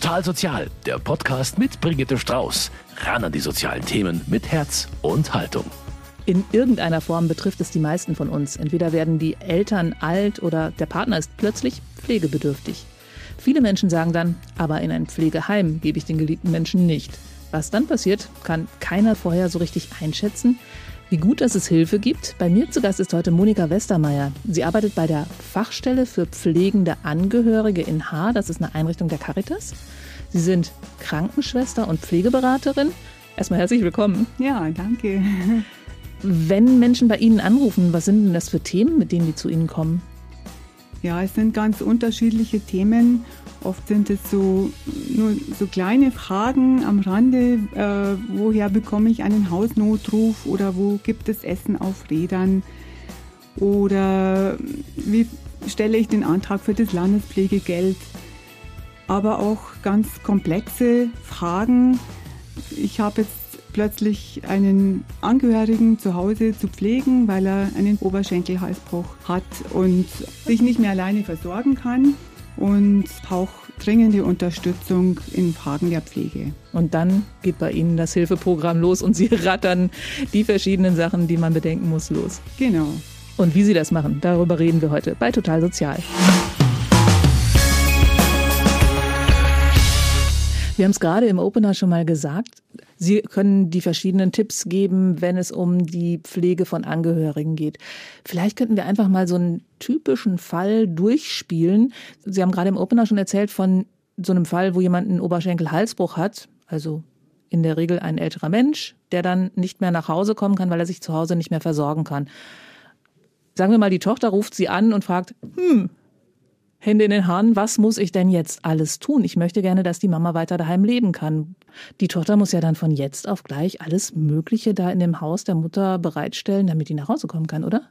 Total Sozial, der Podcast mit Brigitte Strauß. Ran an die sozialen Themen mit Herz und Haltung. In irgendeiner Form betrifft es die meisten von uns. Entweder werden die Eltern alt oder der Partner ist plötzlich pflegebedürftig. Viele Menschen sagen dann, aber in ein Pflegeheim gebe ich den geliebten Menschen nicht. Was dann passiert, kann keiner vorher so richtig einschätzen. Wie gut, dass es Hilfe gibt. Bei mir zu Gast ist heute Monika Westermeier. Sie arbeitet bei der Fachstelle für pflegende Angehörige in Haar. Das ist eine Einrichtung der Caritas. Sie sind Krankenschwester und Pflegeberaterin. Erstmal herzlich willkommen. Ja, danke. Wenn Menschen bei Ihnen anrufen, was sind denn das für Themen, mit denen die zu Ihnen kommen? Ja, es sind ganz unterschiedliche Themen. Oft sind es so nur so kleine Fragen am Rande. Äh, woher bekomme ich einen Hausnotruf oder wo gibt es Essen auf Rädern? Oder wie stelle ich den Antrag für das Landespflegegeld? Aber auch ganz komplexe Fragen. Ich habe jetzt plötzlich einen Angehörigen zu Hause zu pflegen, weil er einen Oberschenkelhalsbruch hat und sich nicht mehr alleine versorgen kann und braucht dringende Unterstützung in Fragen der Pflege. Und dann geht bei Ihnen das Hilfeprogramm los und Sie rattern die verschiedenen Sachen, die man bedenken muss, los. Genau. Und wie Sie das machen, darüber reden wir heute bei Total Sozial. Wir haben es gerade im Opener schon mal gesagt. Sie können die verschiedenen Tipps geben, wenn es um die Pflege von Angehörigen geht. Vielleicht könnten wir einfach mal so einen typischen Fall durchspielen. Sie haben gerade im Opener schon erzählt von so einem Fall, wo jemand einen Oberschenkel-Halsbruch hat. Also in der Regel ein älterer Mensch, der dann nicht mehr nach Hause kommen kann, weil er sich zu Hause nicht mehr versorgen kann. Sagen wir mal, die Tochter ruft sie an und fragt, hm, Hände in den Haaren, was muss ich denn jetzt alles tun? Ich möchte gerne, dass die Mama weiter daheim leben kann. Die Tochter muss ja dann von jetzt auf gleich alles Mögliche da in dem Haus der Mutter bereitstellen, damit die nach Hause kommen kann, oder?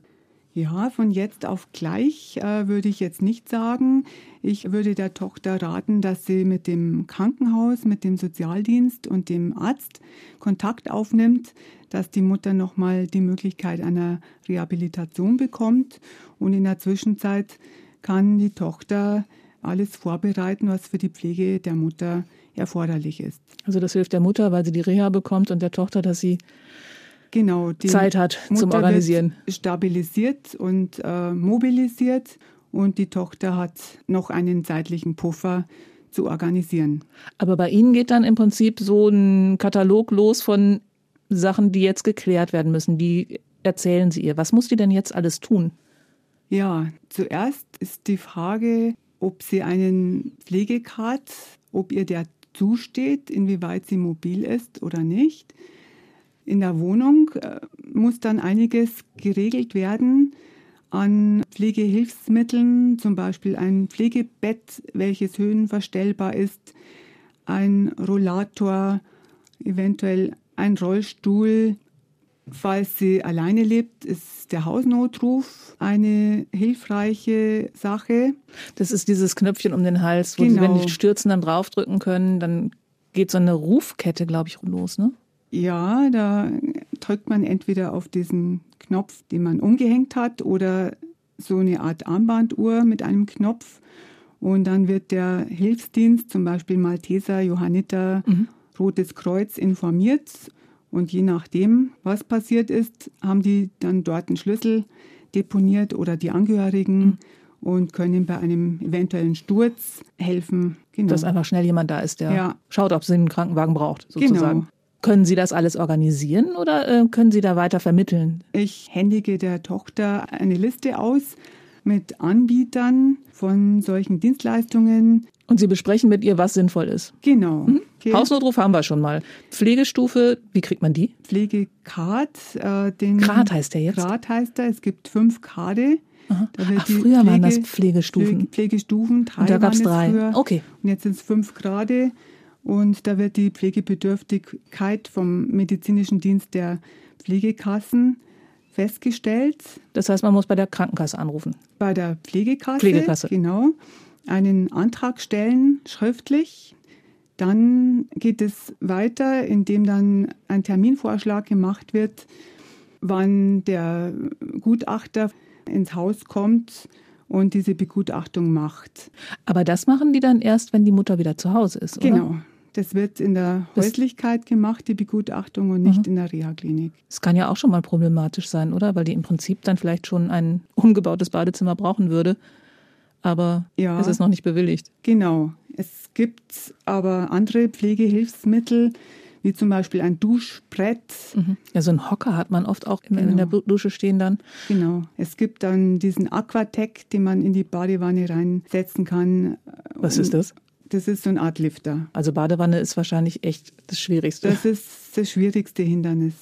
Ja, von jetzt auf gleich äh, würde ich jetzt nicht sagen. Ich würde der Tochter raten, dass sie mit dem Krankenhaus, mit dem Sozialdienst und dem Arzt Kontakt aufnimmt, dass die Mutter nochmal die Möglichkeit einer Rehabilitation bekommt und in der Zwischenzeit kann die Tochter alles vorbereiten, was für die Pflege der Mutter erforderlich ist. Also das hilft der Mutter, weil sie die Reha bekommt und der Tochter, dass sie genau, Zeit hat Mutter zum Organisieren. Stabilisiert und äh, mobilisiert und die Tochter hat noch einen zeitlichen Puffer zu organisieren. Aber bei Ihnen geht dann im Prinzip so ein Katalog los von Sachen, die jetzt geklärt werden müssen. Die erzählen Sie ihr. Was muss die denn jetzt alles tun? Ja, zuerst ist die Frage, ob sie einen Pflegekart, ob ihr der zusteht, inwieweit sie mobil ist oder nicht. In der Wohnung äh, muss dann einiges geregelt werden an Pflegehilfsmitteln, zum Beispiel ein Pflegebett, welches höhenverstellbar ist, ein Rollator, eventuell ein Rollstuhl, Falls sie alleine lebt, ist der Hausnotruf eine hilfreiche Sache. Das ist dieses Knöpfchen um den Hals, wo genau. sie, wenn die stürzen, dann draufdrücken können. Dann geht so eine Rufkette, glaube ich, los, ne? Ja, da drückt man entweder auf diesen Knopf, den man umgehängt hat, oder so eine Art Armbanduhr mit einem Knopf. Und dann wird der Hilfsdienst, zum Beispiel Malteser, Johanniter, mhm. Rotes Kreuz, informiert und je nachdem, was passiert ist, haben die dann dort einen Schlüssel deponiert oder die Angehörigen mhm. und können bei einem eventuellen Sturz helfen. Genau. Dass einfach schnell jemand da ist, der ja. schaut, ob sie einen Krankenwagen braucht, sozusagen. Genau. Können Sie das alles organisieren oder äh, können Sie da weiter vermitteln? Ich händige der Tochter eine Liste aus mit Anbietern von solchen Dienstleistungen. Und Sie besprechen mit ihr, was sinnvoll ist. Genau. Mhm. Okay. Hausnotruf haben wir schon mal. Pflegestufe, wie kriegt man die? Pflegegrad. Äh, den Grad heißt der jetzt? Grad heißt er. Es gibt fünf Grade. Ach, früher Pflege, waren das Pflegestufen. Pflegestufen, drei Und da gab es drei. Früher. Okay. Und jetzt sind es fünf Grade. Und da wird die Pflegebedürftigkeit vom medizinischen Dienst der Pflegekassen festgestellt. Das heißt, man muss bei der Krankenkasse anrufen. Bei der Pflegekasse. Pflegekasse. Genau. Einen Antrag stellen, schriftlich. Dann geht es weiter, indem dann ein Terminvorschlag gemacht wird, wann der Gutachter ins Haus kommt und diese Begutachtung macht. Aber das machen die dann erst, wenn die Mutter wieder zu Hause ist, oder? Genau. Das wird in der Häuslichkeit gemacht, die Begutachtung, und nicht mhm. in der Reha-Klinik. Das kann ja auch schon mal problematisch sein, oder? Weil die im Prinzip dann vielleicht schon ein umgebautes Badezimmer brauchen würde. Aber ja, es ist noch nicht bewilligt. Genau. Es gibt aber andere Pflegehilfsmittel, wie zum Beispiel ein Duschbrett. Mhm. Ja, so ein Hocker hat man oft auch genau. in der genau. Dusche stehen dann. Genau. Es gibt dann diesen Aquatec, den man in die Badewanne reinsetzen kann. Was ist das? Das ist so eine Art Lifter. Also Badewanne ist wahrscheinlich echt das Schwierigste. Das ist das schwierigste Hindernis.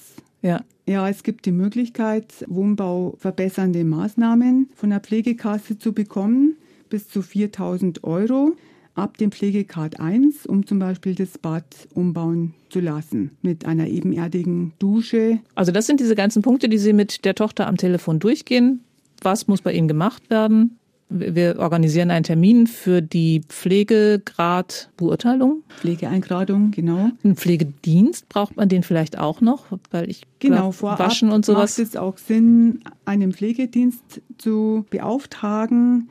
Ja. Ja, es gibt die Möglichkeit, Wohnbau verbessernde Maßnahmen von der Pflegekasse zu bekommen, bis zu 4000 Euro ab dem Pflegecard 1, um zum Beispiel das Bad umbauen zu lassen mit einer ebenerdigen Dusche. Also das sind diese ganzen Punkte, die Sie mit der Tochter am Telefon durchgehen. Was muss bei Ihnen gemacht werden? Wir organisieren einen Termin für die Pflegegradbeurteilung. Pflegeeingradung, genau. Ein Pflegedienst braucht man den vielleicht auch noch, weil ich genau glaub, waschen und sowas. Macht es auch Sinn, einen Pflegedienst zu beauftragen.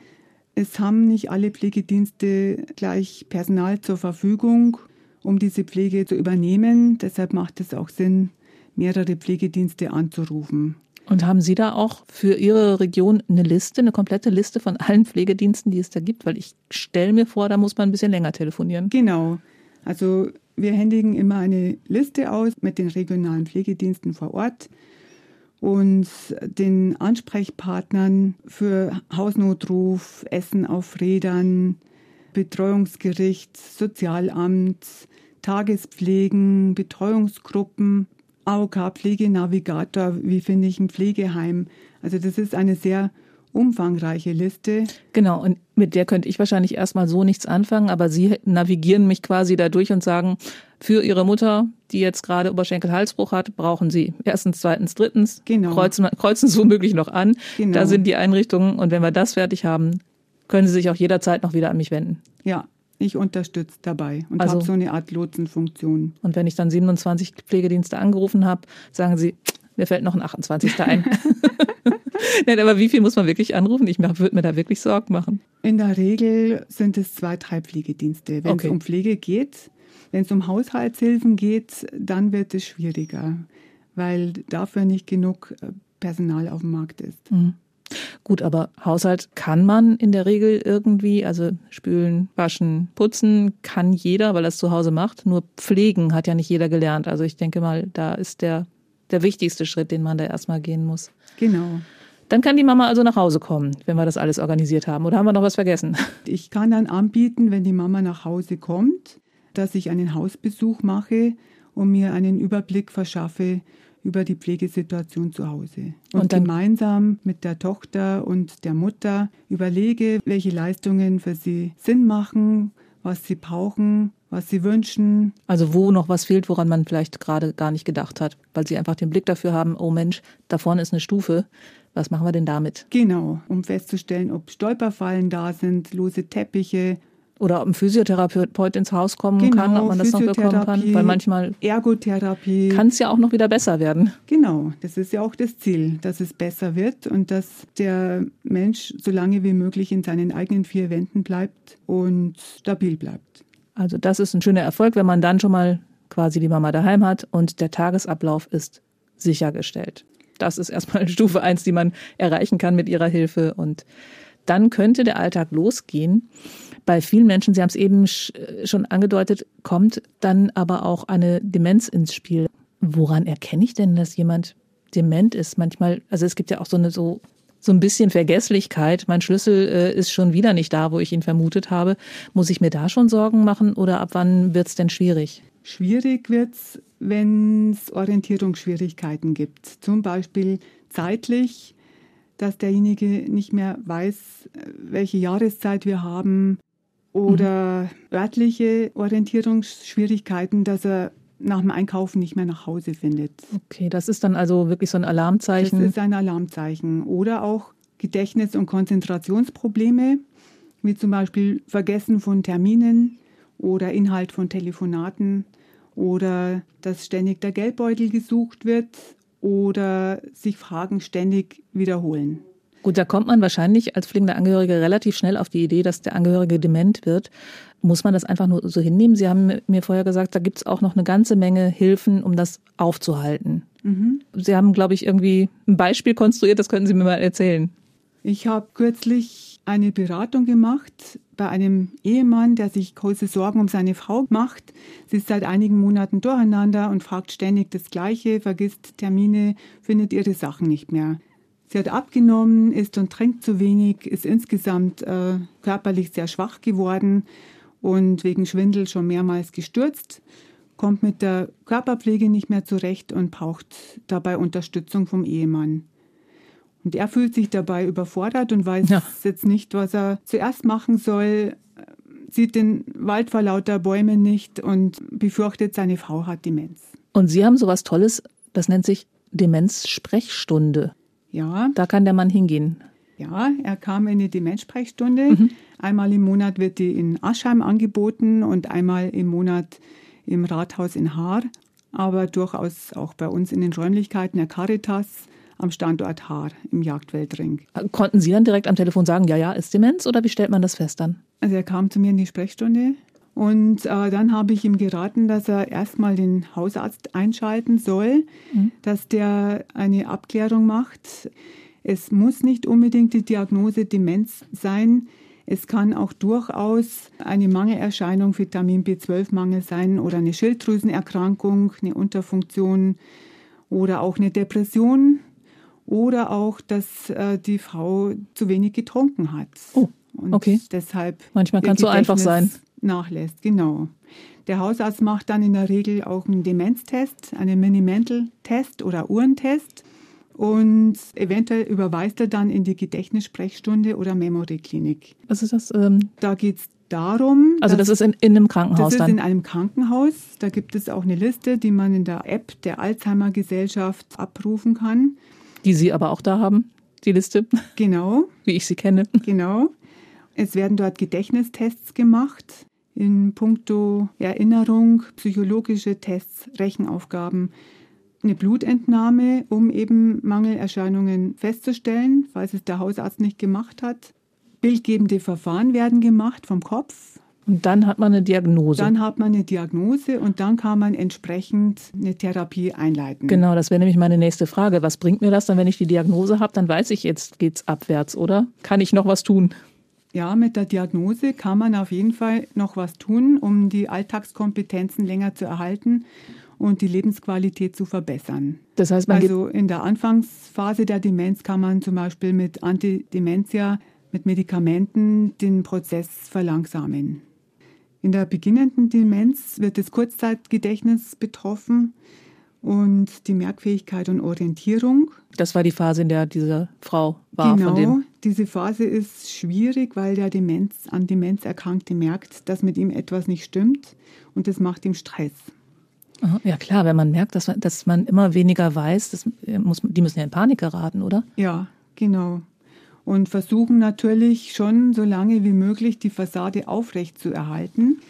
Es haben nicht alle Pflegedienste gleich Personal zur Verfügung, um diese Pflege zu übernehmen. Deshalb macht es auch Sinn, mehrere Pflegedienste anzurufen. Und haben Sie da auch für Ihre Region eine Liste, eine komplette Liste von allen Pflegediensten, die es da gibt? Weil ich stelle mir vor, da muss man ein bisschen länger telefonieren. Genau. Also wir händigen immer eine Liste aus mit den regionalen Pflegediensten vor Ort und den Ansprechpartnern für Hausnotruf, Essen auf Rädern, Betreuungsgericht, Sozialamt, Tagespflegen, Betreuungsgruppen, AOK-Pflegenavigator, wie finde ich ein Pflegeheim. Also das ist eine sehr umfangreiche Liste. Genau, und mit der könnte ich wahrscheinlich erstmal so nichts anfangen, aber Sie navigieren mich quasi da durch und sagen, für Ihre Mutter, die jetzt gerade Oberschenkel-Halsbruch hat, brauchen Sie erstens, zweitens, drittens, genau. kreuzen, kreuzen Sie womöglich noch an. Genau. Da sind die Einrichtungen und wenn wir das fertig haben, können Sie sich auch jederzeit noch wieder an mich wenden. Ja, ich unterstütze dabei und also, habe so eine Art Lotsenfunktion. Und wenn ich dann 27 Pflegedienste angerufen habe, sagen Sie, mir fällt noch ein 28. ein. Nein, aber wie viel muss man wirklich anrufen? Ich würde mir da wirklich Sorgen machen. In der Regel sind es zwei, drei Pflegedienste. Wenn okay. es um Pflege geht, wenn es um Haushaltshilfen geht, dann wird es schwieriger, weil dafür nicht genug äh, Personal auf dem Markt ist. Mhm. Gut, aber Haushalt kann man in der Regel irgendwie, also spülen, waschen, putzen kann jeder, weil er es zu Hause macht. Nur pflegen hat ja nicht jeder gelernt. Also ich denke mal, da ist der, der wichtigste Schritt, den man da erstmal gehen muss. Genau. Dann kann die Mama also nach Hause kommen, wenn wir das alles organisiert haben. Oder haben wir noch was vergessen? Ich kann dann anbieten, wenn die Mama nach Hause kommt, dass ich einen Hausbesuch mache und mir einen Überblick verschaffe über die Pflegesituation zu Hause. Und, und gemeinsam mit der Tochter und der Mutter überlege, welche Leistungen für sie Sinn machen, was sie brauchen, was sie wünschen. Also wo noch was fehlt, woran man vielleicht gerade gar nicht gedacht hat, weil sie einfach den Blick dafür haben, oh Mensch, da vorne ist eine Stufe. Was machen wir denn damit? Genau, um festzustellen, ob Stolperfallen da sind, lose Teppiche, oder ob ein Physiotherapeut ins Haus kommen genau, kann, ob man das noch bekommen kann. Weil manchmal Ergotherapie. kann es ja auch noch wieder besser werden. Genau, das ist ja auch das Ziel, dass es besser wird und dass der Mensch so lange wie möglich in seinen eigenen vier Wänden bleibt und stabil bleibt. Also das ist ein schöner Erfolg, wenn man dann schon mal quasi die Mama daheim hat und der Tagesablauf ist sichergestellt. Das ist erstmal Stufe eins, die man erreichen kann mit ihrer Hilfe und dann könnte der Alltag losgehen bei vielen Menschen, Sie haben es eben schon angedeutet, kommt dann aber auch eine Demenz ins Spiel. Woran erkenne ich denn, dass jemand dement ist? Manchmal, also es gibt ja auch so eine so so ein bisschen Vergesslichkeit. Mein Schlüssel äh, ist schon wieder nicht da, wo ich ihn vermutet habe. Muss ich mir da schon Sorgen machen oder ab wann wird es denn schwierig? Schwierig wird es, wenn es Orientierungsschwierigkeiten gibt. Zum Beispiel zeitlich, dass derjenige nicht mehr weiß, welche Jahreszeit wir haben, oder mhm. örtliche Orientierungsschwierigkeiten, dass er nach dem Einkaufen nicht mehr nach Hause findet. Okay, das ist dann also wirklich so ein Alarmzeichen. Das ist ein Alarmzeichen. Oder auch Gedächtnis- und Konzentrationsprobleme, wie zum Beispiel Vergessen von Terminen oder Inhalt von Telefonaten oder dass ständig der Geldbeutel gesucht wird oder sich Fragen ständig wiederholen. Gut, da kommt man wahrscheinlich als pflegender Angehörige relativ schnell auf die Idee, dass der Angehörige dement wird. Muss man das einfach nur so hinnehmen? Sie haben mir vorher gesagt, da gibt es auch noch eine ganze Menge Hilfen, um das aufzuhalten. Mhm. Sie haben, glaube ich, irgendwie ein Beispiel konstruiert, das könnten Sie mir mal erzählen. Ich habe kürzlich eine Beratung gemacht bei einem Ehemann, der sich große Sorgen um seine Frau macht. Sie ist seit einigen Monaten durcheinander und fragt ständig das Gleiche, vergisst Termine, findet ihre Sachen nicht mehr. Sie hat abgenommen, isst und trinkt zu wenig, ist insgesamt äh, körperlich sehr schwach geworden und wegen Schwindel schon mehrmals gestürzt, kommt mit der Körperpflege nicht mehr zurecht und braucht dabei Unterstützung vom Ehemann. Und er fühlt sich dabei überfordert und weiß ja. jetzt nicht, was er zuerst machen soll, sieht den Wald vor lauter Bäumen nicht und befürchtet, seine Frau hat Demenz. Und Sie haben sowas Tolles, das nennt sich Demenz-Sprechstunde. Ja. Da kann der Mann hingehen. Ja, er kam in die Demenzsprechstunde. Mhm. Einmal im Monat wird die in Aschheim angeboten und einmal im Monat im Rathaus in Haar, aber durchaus auch bei uns in den Räumlichkeiten der Caritas am Standort Haar im Jagdweltring. Konnten Sie dann direkt am Telefon sagen, ja, ja, ist Demenz oder wie stellt man das fest dann? Also er kam zu mir in die Sprechstunde und äh, dann habe ich ihm geraten, dass er erstmal den Hausarzt einschalten soll, mhm. dass der eine Abklärung macht. Es muss nicht unbedingt die Diagnose Demenz sein. Es kann auch durchaus eine Mangelerscheinung, Vitamin B12-Mangel sein oder eine Schilddrüsenerkrankung, eine Unterfunktion oder auch eine Depression oder auch, dass äh, die Frau zu wenig getrunken hat. Oh, okay. Und deshalb Manchmal kann es so einfach sein. Nachlässt, genau. Der Hausarzt macht dann in der Regel auch einen Demenztest, einen Mini-Mental-Test oder Uhrentest und eventuell überweist er dann in die Gedächtnissprechstunde oder Memory-Klinik. Was ist das? Ähm da geht es darum. Also das ist in, in einem Krankenhaus das dann? Das ist in einem Krankenhaus. Da gibt es auch eine Liste, die man in der App der Alzheimer Gesellschaft abrufen kann. Die Sie aber auch da haben, die Liste? Genau. Wie ich sie kenne. Genau. Es werden dort Gedächtnistests gemacht in puncto Erinnerung, psychologische Tests, Rechenaufgaben eine Blutentnahme, um eben Mangelerscheinungen festzustellen, falls es der Hausarzt nicht gemacht hat. Bildgebende Verfahren werden gemacht vom Kopf. Und dann hat man eine Diagnose. Dann hat man eine Diagnose und dann kann man entsprechend eine Therapie einleiten. Genau, das wäre nämlich meine nächste Frage. Was bringt mir das dann, wenn ich die Diagnose habe? Dann weiß ich, jetzt geht es abwärts, oder? Kann ich noch was tun? Ja, mit der Diagnose kann man auf jeden Fall noch was tun, um die Alltagskompetenzen länger zu erhalten und die Lebensqualität zu verbessern. Das heißt, man also in der Anfangsphase der Demenz kann man zum Beispiel mit Antidementia, mit Medikamenten den Prozess verlangsamen. In der beginnenden Demenz wird das Kurzzeitgedächtnis betroffen und die Merkfähigkeit und Orientierung. Das war die Phase, in der diese Frau war. Genau, diese Phase ist schwierig, weil der Demenz, an Demenz Erkrankte merkt, dass mit ihm etwas nicht stimmt und das macht ihm Stress. Ja klar, wenn man merkt, dass man, dass man immer weniger weiß, das muss, die müssen ja in Panik geraten, oder? Ja, genau. Und versuchen natürlich schon so lange wie möglich die Fassade aufrecht zu erhalten,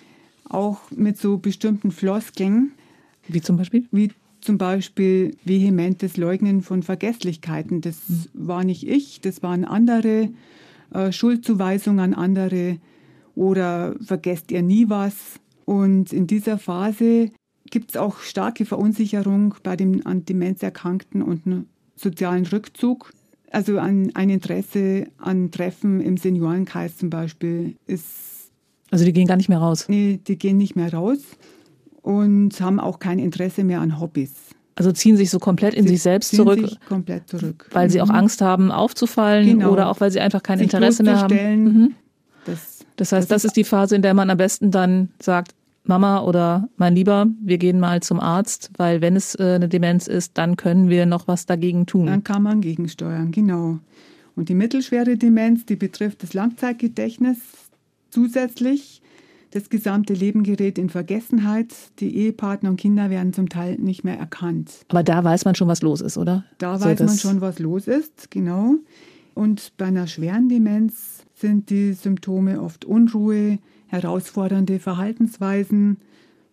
auch mit so bestimmten Floskeln. Wie zum Beispiel? Wie zum Beispiel vehementes Leugnen von Vergesslichkeiten. Das hm. war nicht ich, das waren andere. Äh, Schuldzuweisung an andere oder vergesst ihr nie was. Und in dieser Phase gibt es auch starke Verunsicherung bei dem an Demenz Erkrankten und einen sozialen Rückzug. Also ein, ein Interesse an Treffen im Seniorenkreis zum Beispiel ist. Also die gehen gar nicht mehr raus? Nee, die gehen nicht mehr raus und haben auch kein Interesse mehr an Hobbys. Also ziehen sich so komplett in sie sich selbst zurück. Sich komplett zurück. Weil mhm. sie auch mhm. Angst haben, aufzufallen genau. oder auch weil sie einfach kein sich Interesse mehr haben. Mhm. Das, das heißt, das, das ist die Phase, in der man am besten dann sagt, Mama oder mein Lieber, wir gehen mal zum Arzt, weil wenn es äh, eine Demenz ist, dann können wir noch was dagegen tun. Dann kann man gegensteuern, genau. Und die mittelschwere Demenz, die betrifft das Langzeitgedächtnis zusätzlich. Das gesamte Leben gerät in Vergessenheit. Die Ehepartner und Kinder werden zum Teil nicht mehr erkannt. Aber da weiß man schon, was los ist, oder? Da so weiß man schon, was los ist, genau. Und bei einer schweren Demenz sind die Symptome oft Unruhe, herausfordernde Verhaltensweisen,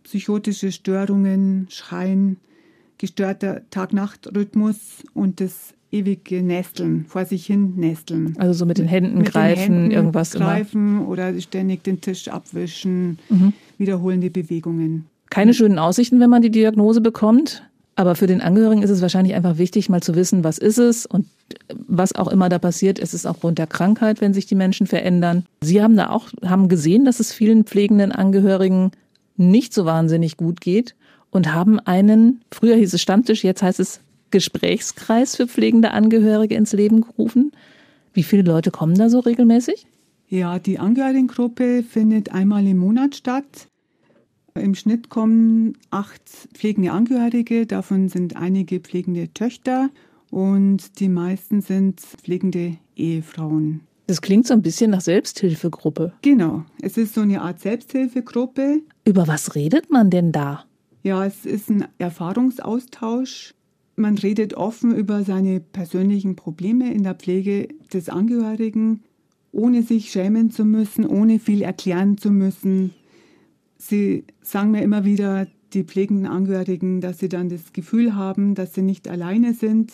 psychotische Störungen, Schreien, gestörter Tag-Nacht-Rhythmus und das ewige Nesteln, vor sich hin nesteln. Also so mit den Händen mit greifen, den Händen irgendwas greifen immer. oder ständig den Tisch abwischen, mhm. wiederholende Bewegungen. Keine schönen Aussichten, wenn man die Diagnose bekommt. Aber für den Angehörigen ist es wahrscheinlich einfach wichtig, mal zu wissen, was ist es und was auch immer da passiert, ist es aufgrund der Krankheit, wenn sich die Menschen verändern. Sie haben da auch, haben gesehen, dass es vielen pflegenden Angehörigen nicht so wahnsinnig gut geht und haben einen, früher hieß es Stammtisch, jetzt heißt es Gesprächskreis für pflegende Angehörige ins Leben gerufen. Wie viele Leute kommen da so regelmäßig? Ja, die Angehörigengruppe findet einmal im Monat statt. Im Schnitt kommen acht pflegende Angehörige, davon sind einige pflegende Töchter und die meisten sind pflegende Ehefrauen. Das klingt so ein bisschen nach Selbsthilfegruppe. Genau, es ist so eine Art Selbsthilfegruppe. Über was redet man denn da? Ja, es ist ein Erfahrungsaustausch. Man redet offen über seine persönlichen Probleme in der Pflege des Angehörigen, ohne sich schämen zu müssen, ohne viel erklären zu müssen. Sie sagen mir immer wieder, die pflegenden Angehörigen, dass sie dann das Gefühl haben, dass sie nicht alleine sind.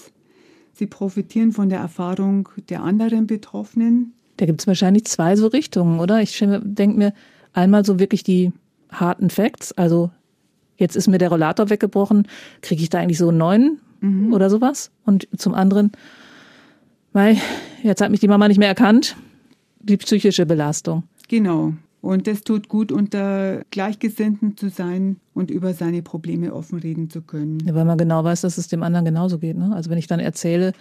Sie profitieren von der Erfahrung der anderen Betroffenen. Da gibt es wahrscheinlich zwei so Richtungen, oder? Ich denke mir einmal so wirklich die harten Facts, also jetzt ist mir der Rollator weggebrochen, kriege ich da eigentlich so einen neuen mhm. oder sowas? Und zum anderen, weil jetzt hat mich die Mama nicht mehr erkannt, die psychische Belastung. Genau. Und es tut gut, unter Gleichgesinnten zu sein und über seine Probleme offen reden zu können. Ja, weil man genau weiß, dass es dem anderen genauso geht. Ne? Also wenn ich dann erzähle,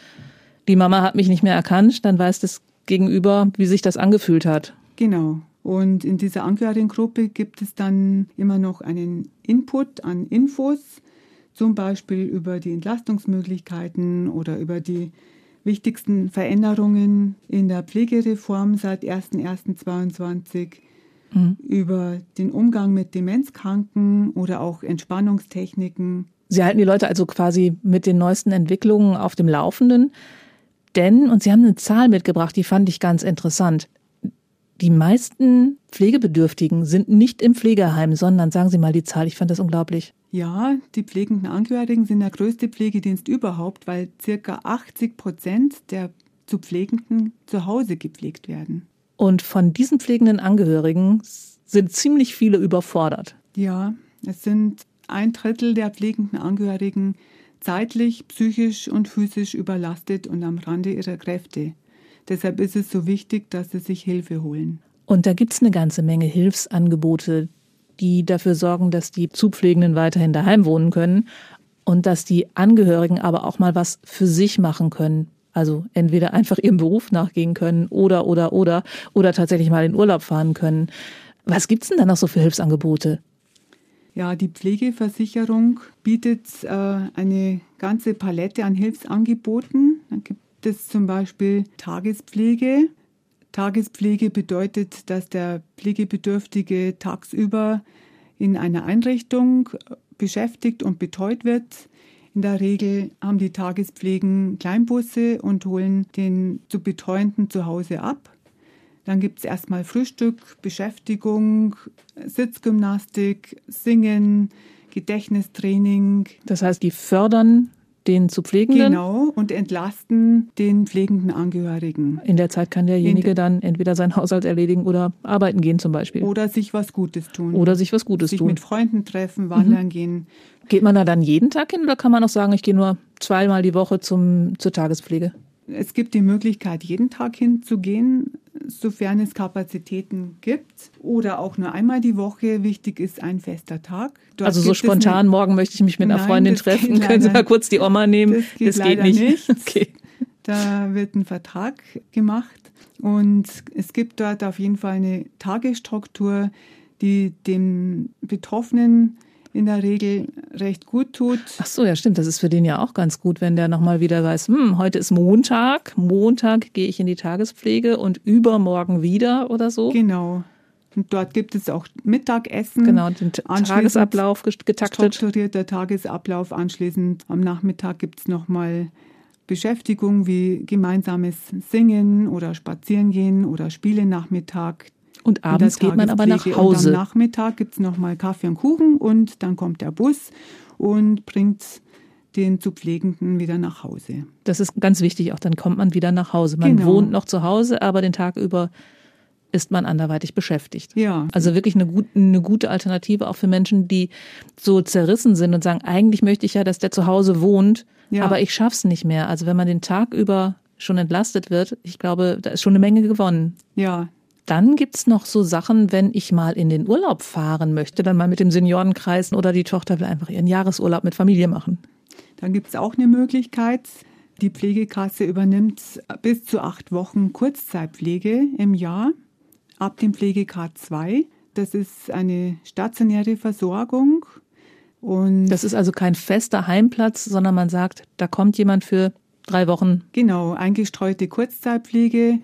die Mama hat mich nicht mehr erkannt, dann weiß das Gegenüber, wie sich das angefühlt hat. Genau. Und in dieser Angehörigengruppe gibt es dann immer noch einen Input an Infos, zum Beispiel über die Entlastungsmöglichkeiten oder über die wichtigsten Veränderungen in der Pflegereform seit 01.01.2022 mhm. über den Umgang mit Demenzkranken oder auch Entspannungstechniken. Sie halten die Leute also quasi mit den neuesten Entwicklungen auf dem Laufenden. Denn, und Sie haben eine Zahl mitgebracht, die fand ich ganz interessant. Die meisten Pflegebedürftigen sind nicht im Pflegeheim, sondern sagen Sie mal die Zahl, ich fand das unglaublich. Ja, die pflegenden Angehörigen sind der größte Pflegedienst überhaupt, weil circa 80 Prozent der zu Pflegenden zu Hause gepflegt werden. Und von diesen pflegenden Angehörigen sind ziemlich viele überfordert. Ja, es sind ein Drittel der pflegenden Angehörigen zeitlich, psychisch und physisch überlastet und am Rande ihrer Kräfte. Deshalb ist es so wichtig, dass sie sich Hilfe holen. Und da gibt es eine ganze Menge Hilfsangebote, die dafür sorgen, dass die Zupflegenden weiterhin daheim wohnen können und dass die Angehörigen aber auch mal was für sich machen können. Also entweder einfach ihrem Beruf nachgehen können oder, oder, oder, oder tatsächlich mal in Urlaub fahren können. Was gibt es denn da noch so für Hilfsangebote? Ja, die Pflegeversicherung bietet äh, eine ganze Palette an Hilfsangeboten. Da gibt es zum Beispiel Tagespflege. Tagespflege bedeutet, dass der Pflegebedürftige tagsüber in einer Einrichtung beschäftigt und betreut wird. In der Regel haben die Tagespflegen Kleinbusse und holen den zu Betreuenden zu Hause ab. Dann gibt es erstmal Frühstück, Beschäftigung, Sitzgymnastik, Singen, Gedächtnistraining. Das heißt, die fördern den zu Pflegenden. Genau, und entlasten den pflegenden Angehörigen. In der Zeit kann derjenige dann entweder seinen Haushalt erledigen oder arbeiten gehen zum Beispiel. Oder sich was Gutes tun. Oder sich was Gutes sich tun. Sich mit Freunden treffen, wandern mhm. gehen. Geht man da dann jeden Tag hin oder kann man auch sagen, ich gehe nur zweimal die Woche zum, zur Tagespflege? Es gibt die Möglichkeit, jeden Tag hinzugehen, sofern es Kapazitäten gibt. Oder auch nur einmal die Woche. Wichtig ist ein fester Tag. Dort also so spontan, morgen möchte ich mich mit einer nein, Freundin treffen. Können Sie mal kurz die Oma nehmen? Das geht, das geht nicht. nicht. Okay. Da wird ein Vertrag gemacht. Und es gibt dort auf jeden Fall eine Tagesstruktur, die dem Betroffenen in der Regel recht gut tut. Ach so, ja, stimmt. Das ist für den ja auch ganz gut, wenn der nochmal wieder weiß, hm, heute ist Montag. Montag gehe ich in die Tagespflege und übermorgen wieder oder so. Genau. Und dort gibt es auch Mittagessen. Genau, den Tagesablauf getaktet. Strukturierter Tagesablauf. Anschließend am Nachmittag gibt es nochmal Beschäftigung wie gemeinsames Singen oder Spazierengehen oder Spielenachmittag. Und abends geht man aber nach Hause. Und am Nachmittag gibt es nochmal Kaffee und Kuchen und dann kommt der Bus und bringt den zu Pflegenden wieder nach Hause. Das ist ganz wichtig, auch dann kommt man wieder nach Hause. Man Genau. wohnt noch zu Hause, aber den Tag über ist man anderweitig beschäftigt. Ja. Also wirklich eine, gut, eine gute Alternative auch für Menschen, die so zerrissen sind und sagen, eigentlich möchte ich ja, dass der zu Hause wohnt, Ja. aber ich schaff's nicht mehr. Also wenn man den Tag über schon entlastet wird, ich glaube, da ist schon eine Menge gewonnen. Ja, Dann gibt's noch so Sachen, wenn ich mal in den Urlaub fahren möchte, dann mal mit dem Seniorenkreis oder die Tochter will einfach ihren Jahresurlaub mit Familie machen. Dann gibt es auch eine Möglichkeit. Die Pflegekasse übernimmt bis zu acht Wochen Kurzzeitpflege im Jahr ab dem Pflege-K 2. Das ist eine stationäre Versorgung. Und Das ist also kein fester Heimplatz, sondern man sagt, da kommt jemand für drei Wochen. genau, eingestreute Kurzzeitpflege,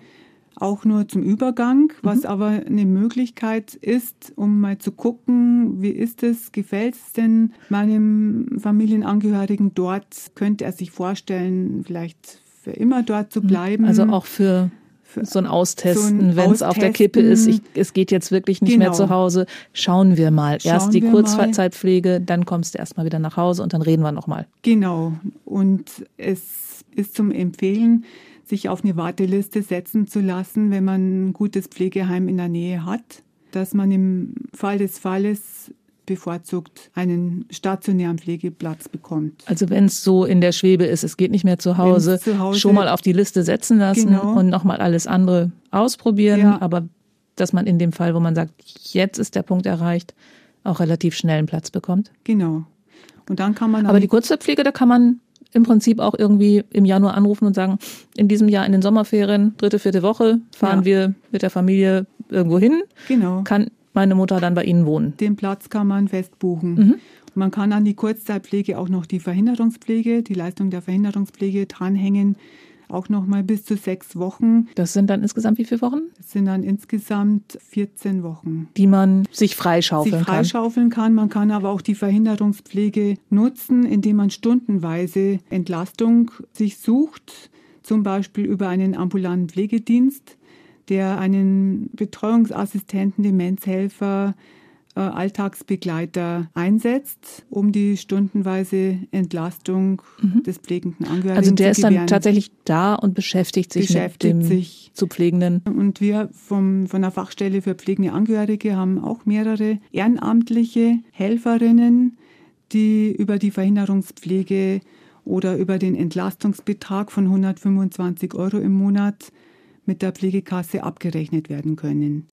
auch nur zum Übergang, was aber eine Möglichkeit ist, um mal zu gucken, wie ist es, gefällt es denn meinem Familienangehörigen dort, könnte er sich vorstellen, vielleicht für immer dort zu bleiben. Also auch für, so ein Austesten, so wenn es auf der Kippe ist, ich, es geht jetzt wirklich nicht mehr Genau. zu Hause, schauen wir mal. Erst Schauen die wir mal. Kurzzeitpflege, dann kommst du erstmal wieder nach Hause und dann reden wir nochmal. Genau. Und es ist zum Empfehlen, sich auf eine Warteliste setzen zu lassen, wenn man ein gutes Pflegeheim in der Nähe hat, dass man im Fall des Falles bevorzugt einen stationären Pflegeplatz bekommt. Also wenn es so in der Schwebe ist, es geht nicht mehr zu Hause, zu Hause- schon mal auf die Liste setzen lassen Genau. und nochmal alles andere ausprobieren. Ja. Aber dass man in dem Fall, wo man sagt, jetzt ist der Punkt erreicht, auch relativ schnell einen Platz bekommt. Genau. Und dann kann man Aber die Kurzzeitpflege, da kann man im Prinzip auch irgendwie im Januar anrufen und sagen, in diesem Jahr in den Sommerferien, dritte, vierte Woche, fahren Ja. wir mit der Familie irgendwo hin, genau. kann meine Mutter dann bei Ihnen wohnen. Den Platz kann man festbuchen. Mhm. Man kann an die Kurzzeitpflege auch noch die Verhinderungspflege, die Leistung der Verhinderungspflege dranhängen, auch noch mal bis zu sechs Wochen. Das sind dann insgesamt wie viele Wochen, Das sind dann insgesamt 14 Wochen. die man sich freischaufeln sich kann. freischaufeln kann. Man kann aber auch die Verhinderungspflege nutzen, indem man stundenweise Entlastung sich sucht, zum Beispiel über einen ambulanten Pflegedienst, der einen Betreuungsassistenten, Demenzhelfer, Alltagsbegleiter einsetzt, um die stundenweise Entlastung des pflegenden Angehörigen Mhm. Also der zu ist dann gewähren. tatsächlich da und beschäftigt sich Beschäftigt mit dem sich. zu Pflegenden. Und wir vom, von der Fachstelle für pflegende Angehörige haben auch mehrere ehrenamtliche Helferinnen, die über die Verhinderungspflege oder über den Entlastungsbetrag von 125 Euro im Monat mit der Pflegekasse abgerechnet werden können.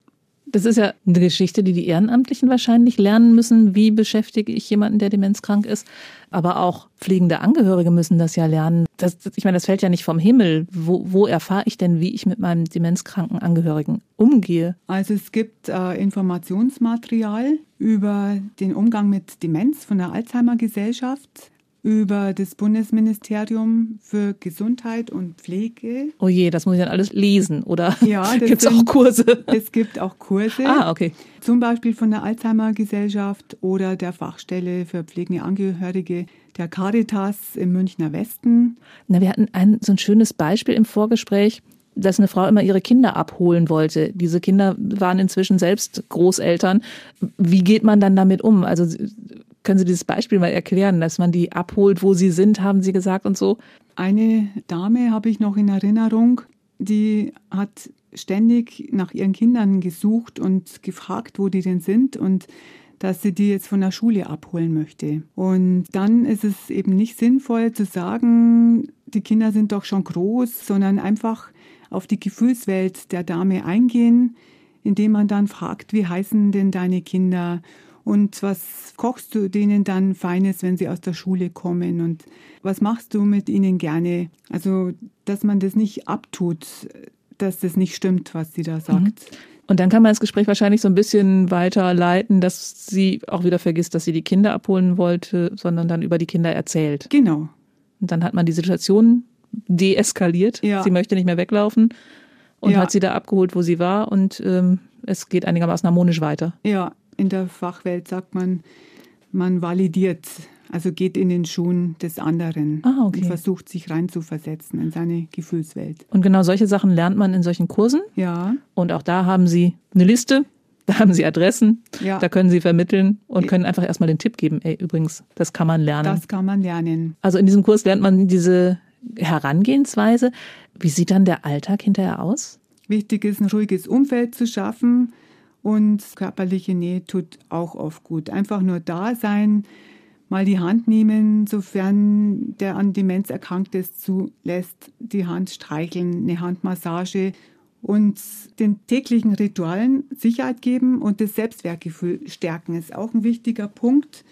Das ist ja eine Geschichte, die die Ehrenamtlichen wahrscheinlich lernen müssen. Wie beschäftige ich jemanden, der demenzkrank ist? Aber auch pflegende Angehörige müssen das ja lernen. Das, ich meine, das fällt ja nicht vom Himmel. Wo, wo erfahre ich denn, wie ich mit meinem demenzkranken Angehörigen umgehe? Also es gibt äh, Informationsmaterial über den Umgang mit Demenz von der Alzheimer Gesellschaft, über das Bundesministerium für Gesundheit und Pflege. Oh je, das muss ich dann alles lesen. Oder Ja, gibt es auch Kurse? Es gibt auch Kurse, Ah, okay. zum Beispiel von der Alzheimer Gesellschaft oder der Fachstelle für pflegende Angehörige der Caritas im Münchner Westen. Na, wir hatten ein so ein schönes Beispiel im Vorgespräch, dass eine Frau immer ihre Kinder abholen wollte. Diese Kinder waren inzwischen selbst Großeltern. Wie geht man dann damit um? Also können Sie dieses Beispiel mal erklären, dass man die abholt, wo sie sind, haben Sie gesagt und so? Eine Dame habe ich noch in Erinnerung, die hat ständig nach ihren Kindern gesucht und gefragt, wo die denn sind und dass sie die jetzt von der Schule abholen möchte. Und dann ist es eben nicht sinnvoll zu sagen, die Kinder sind doch schon groß, sondern einfach auf die Gefühlswelt der Dame eingehen, indem man dann fragt, wie heißen denn deine Kinder und was kochst du denen dann Feines, wenn sie aus der Schule kommen und was machst du mit ihnen gerne? Also, dass man das nicht abtut, dass das nicht stimmt, was sie da sagt. Und dann kann man das Gespräch wahrscheinlich so ein bisschen weiter leiten, dass sie auch wieder vergisst, dass sie die Kinder abholen wollte, sondern dann über die Kinder erzählt. Genau. Und dann hat man die Situation deeskaliert. Ja. Sie möchte nicht mehr weglaufen und Ja. hat sie da abgeholt, wo sie war und ähm, es geht einigermaßen harmonisch weiter. Ja, in der Fachwelt sagt man, man validiert, also geht in den Schuhen des anderen Ah, okay. und versucht sich reinzuversetzen in seine Gefühlswelt. Und genau solche Sachen lernt man in solchen Kursen. Ja, Und auch da haben sie eine Liste, Da haben Sie Adressen, Ja. da können Sie vermitteln und können einfach erstmal den Tipp geben, ey, übrigens, das kann man lernen. Das kann man lernen. also in diesem Kurs lernt man diese Herangehensweise. Wie sieht dann der Alltag hinterher aus? Wichtig ist, ein ruhiges Umfeld zu schaffen und körperliche Nähe tut auch oft gut. Einfach nur da sein, mal die Hand nehmen, sofern der an Demenz erkrankt ist, zulässt, die Hand streicheln, eine Handmassage und den täglichen Ritualen Sicherheit geben und das Selbstwertgefühl stärken ist auch ein wichtiger Punkt.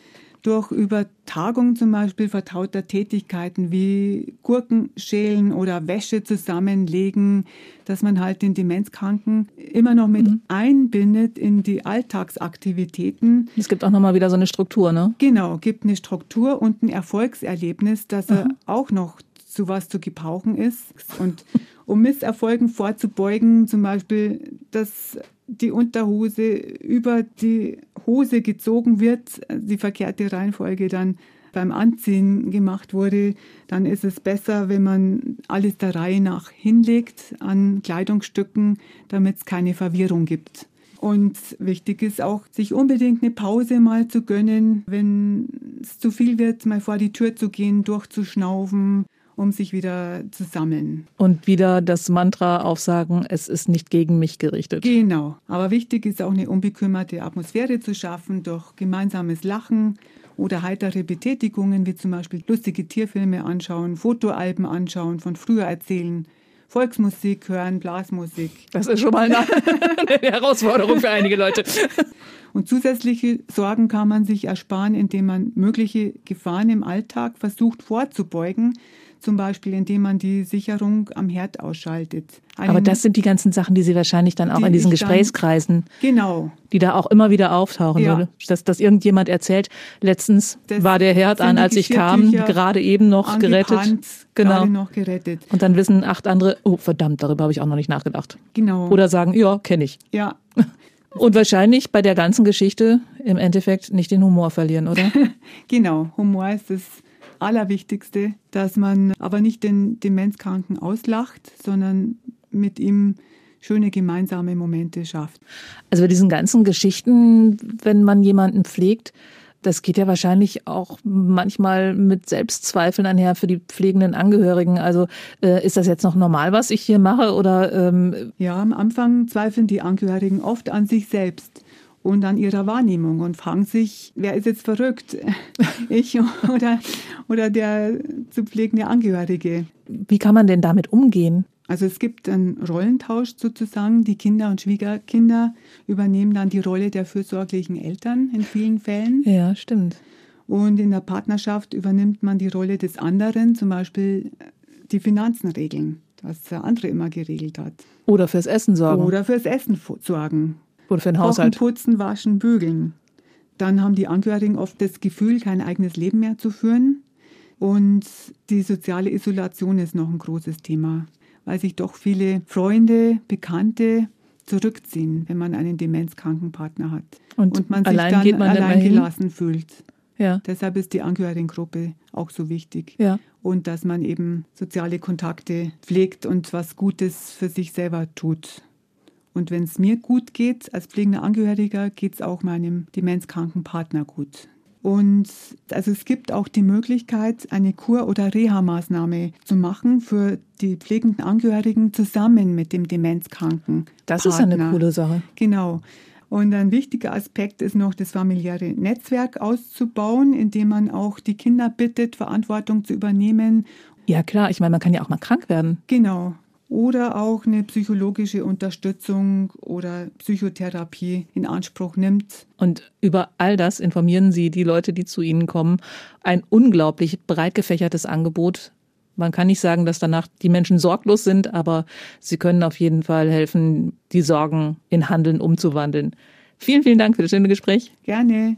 Durch Übertragung zum Beispiel vertrauter Tätigkeiten wie Gurken schälen oder Wäsche zusammenlegen, dass man halt den Demenzkranken immer noch mit einbindet in die Alltagsaktivitäten. Es gibt auch nochmal wieder so eine Struktur, ne? Genau, gibt eine Struktur und ein Erfolgserlebnis, dass er auch noch zu was zu gebrauchen ist. Und um Misserfolgen vorzubeugen, zum Beispiel, dass die Unterhose über die Hose gezogen wird, die verkehrte Reihenfolge dann beim Anziehen gemacht wurde, dann ist es besser, wenn man alles der Reihe nach hinlegt an Kleidungsstücken, damit es keine Verwirrung gibt. Und wichtig ist auch, sich unbedingt eine Pause mal zu gönnen, wenn es zu viel wird, mal vor die Tür zu gehen, durchzuschnaufen, um sich wieder zu sammeln. Und wieder das Mantra aufsagen, es ist nicht gegen mich gerichtet. Genau. Aber wichtig ist auch eine unbekümmerte Atmosphäre zu schaffen durch gemeinsames Lachen oder heitere Betätigungen, wie zum Beispiel lustige Tierfilme anschauen, Fotoalben anschauen, von früher erzählen, Volksmusik hören, Blasmusik. Das ist schon mal eine, eine Herausforderung für einige Leute. Und zusätzliche Sorgen kann man sich ersparen, indem man mögliche Gefahren im Alltag versucht vorzubeugen, zum Beispiel indem man die Sicherung am Herd ausschaltet. Aber Einen- das sind die ganzen Sachen, die Sie wahrscheinlich dann auch Die in diesen ich dann- Gesprächskreisen, genau. die da auch immer wieder auftauchen, Ja. würde. Dass, dass irgendjemand erzählt, letztens Das war der Herd an, als ich kam, gerade eben noch gerettet. Genau. Noch gerettet. Und dann wissen acht andere, oh verdammt, darüber habe ich auch noch nicht nachgedacht. Genau. Oder sagen, ja, kenne ich. ja, Und wahrscheinlich bei der ganzen Geschichte im Endeffekt nicht den Humor verlieren, oder? genau. Humor ist das Allerwichtigste, dass man aber nicht den Demenzkranken auslacht, sondern mit ihm schöne gemeinsame Momente schafft. Also bei diesen ganzen Geschichten, wenn man jemanden pflegt, das geht ja wahrscheinlich auch manchmal mit Selbstzweifeln einher für die pflegenden Angehörigen. Also äh, ist das jetzt noch normal, was ich hier mache? Oder ähm, Ja, am Anfang zweifeln die Angehörigen oft an sich selbst und an ihrer Wahrnehmung und fragen sich, wer ist jetzt verrückt? Ich oder, oder der zu pflegende Angehörige? wie kann man denn damit umgehen? Also es gibt einen Rollentausch sozusagen. Die Kinder und Schwiegerkinder übernehmen dann die Rolle der fürsorglichen Eltern in vielen Fällen. Ja, stimmt. Und in der Partnerschaft übernimmt man die Rolle des anderen, zum Beispiel die Finanzen regeln, was der andere immer geregelt hat. Oder fürs Essen sorgen. Oder, fürs Essen fu- sorgen. für den Kochen, Haushalt. putzen, waschen, bügeln. Dann haben die Angehörigen oft das Gefühl, kein eigenes Leben mehr zu führen. Und die soziale Isolation ist noch ein großes Thema, weil sich doch viele Freunde, Bekannte zurückziehen, wenn man einen demenzkranken Partner hat. Und man allein sich dann man allein gelassen fühlt. Ja, Deshalb ist die Angehörigengruppe auch so wichtig. ja. Und dass man eben soziale Kontakte pflegt und was Gutes für sich selber tut. Und wenn es mir gut geht, als pflegender Angehöriger, geht es auch meinem demenzkranken Partner gut. Und also es gibt auch die Möglichkeit, eine Kur- oder Reha-Maßnahme zu machen für die pflegenden Angehörigen zusammen mit dem demenzkranken. Das ist ja eine Partner. coole Sache. Genau. Und ein wichtiger Aspekt ist noch, das familiäre Netzwerk auszubauen, indem man auch die Kinder bittet, Verantwortung zu übernehmen. Ja, klar. Ich meine, man kann ja auch mal krank werden. Genau. Oder auch eine psychologische Unterstützung oder Psychotherapie in Anspruch nimmt. Und über all das informieren Sie die Leute, die zu Ihnen kommen. Ein unglaublich breit gefächertes Angebot. Man kann nicht sagen, dass danach die Menschen sorglos sind, aber sie können auf jeden Fall helfen, die Sorgen in Handeln umzuwandeln. Vielen, vielen Dank für das schöne Gespräch. Gerne.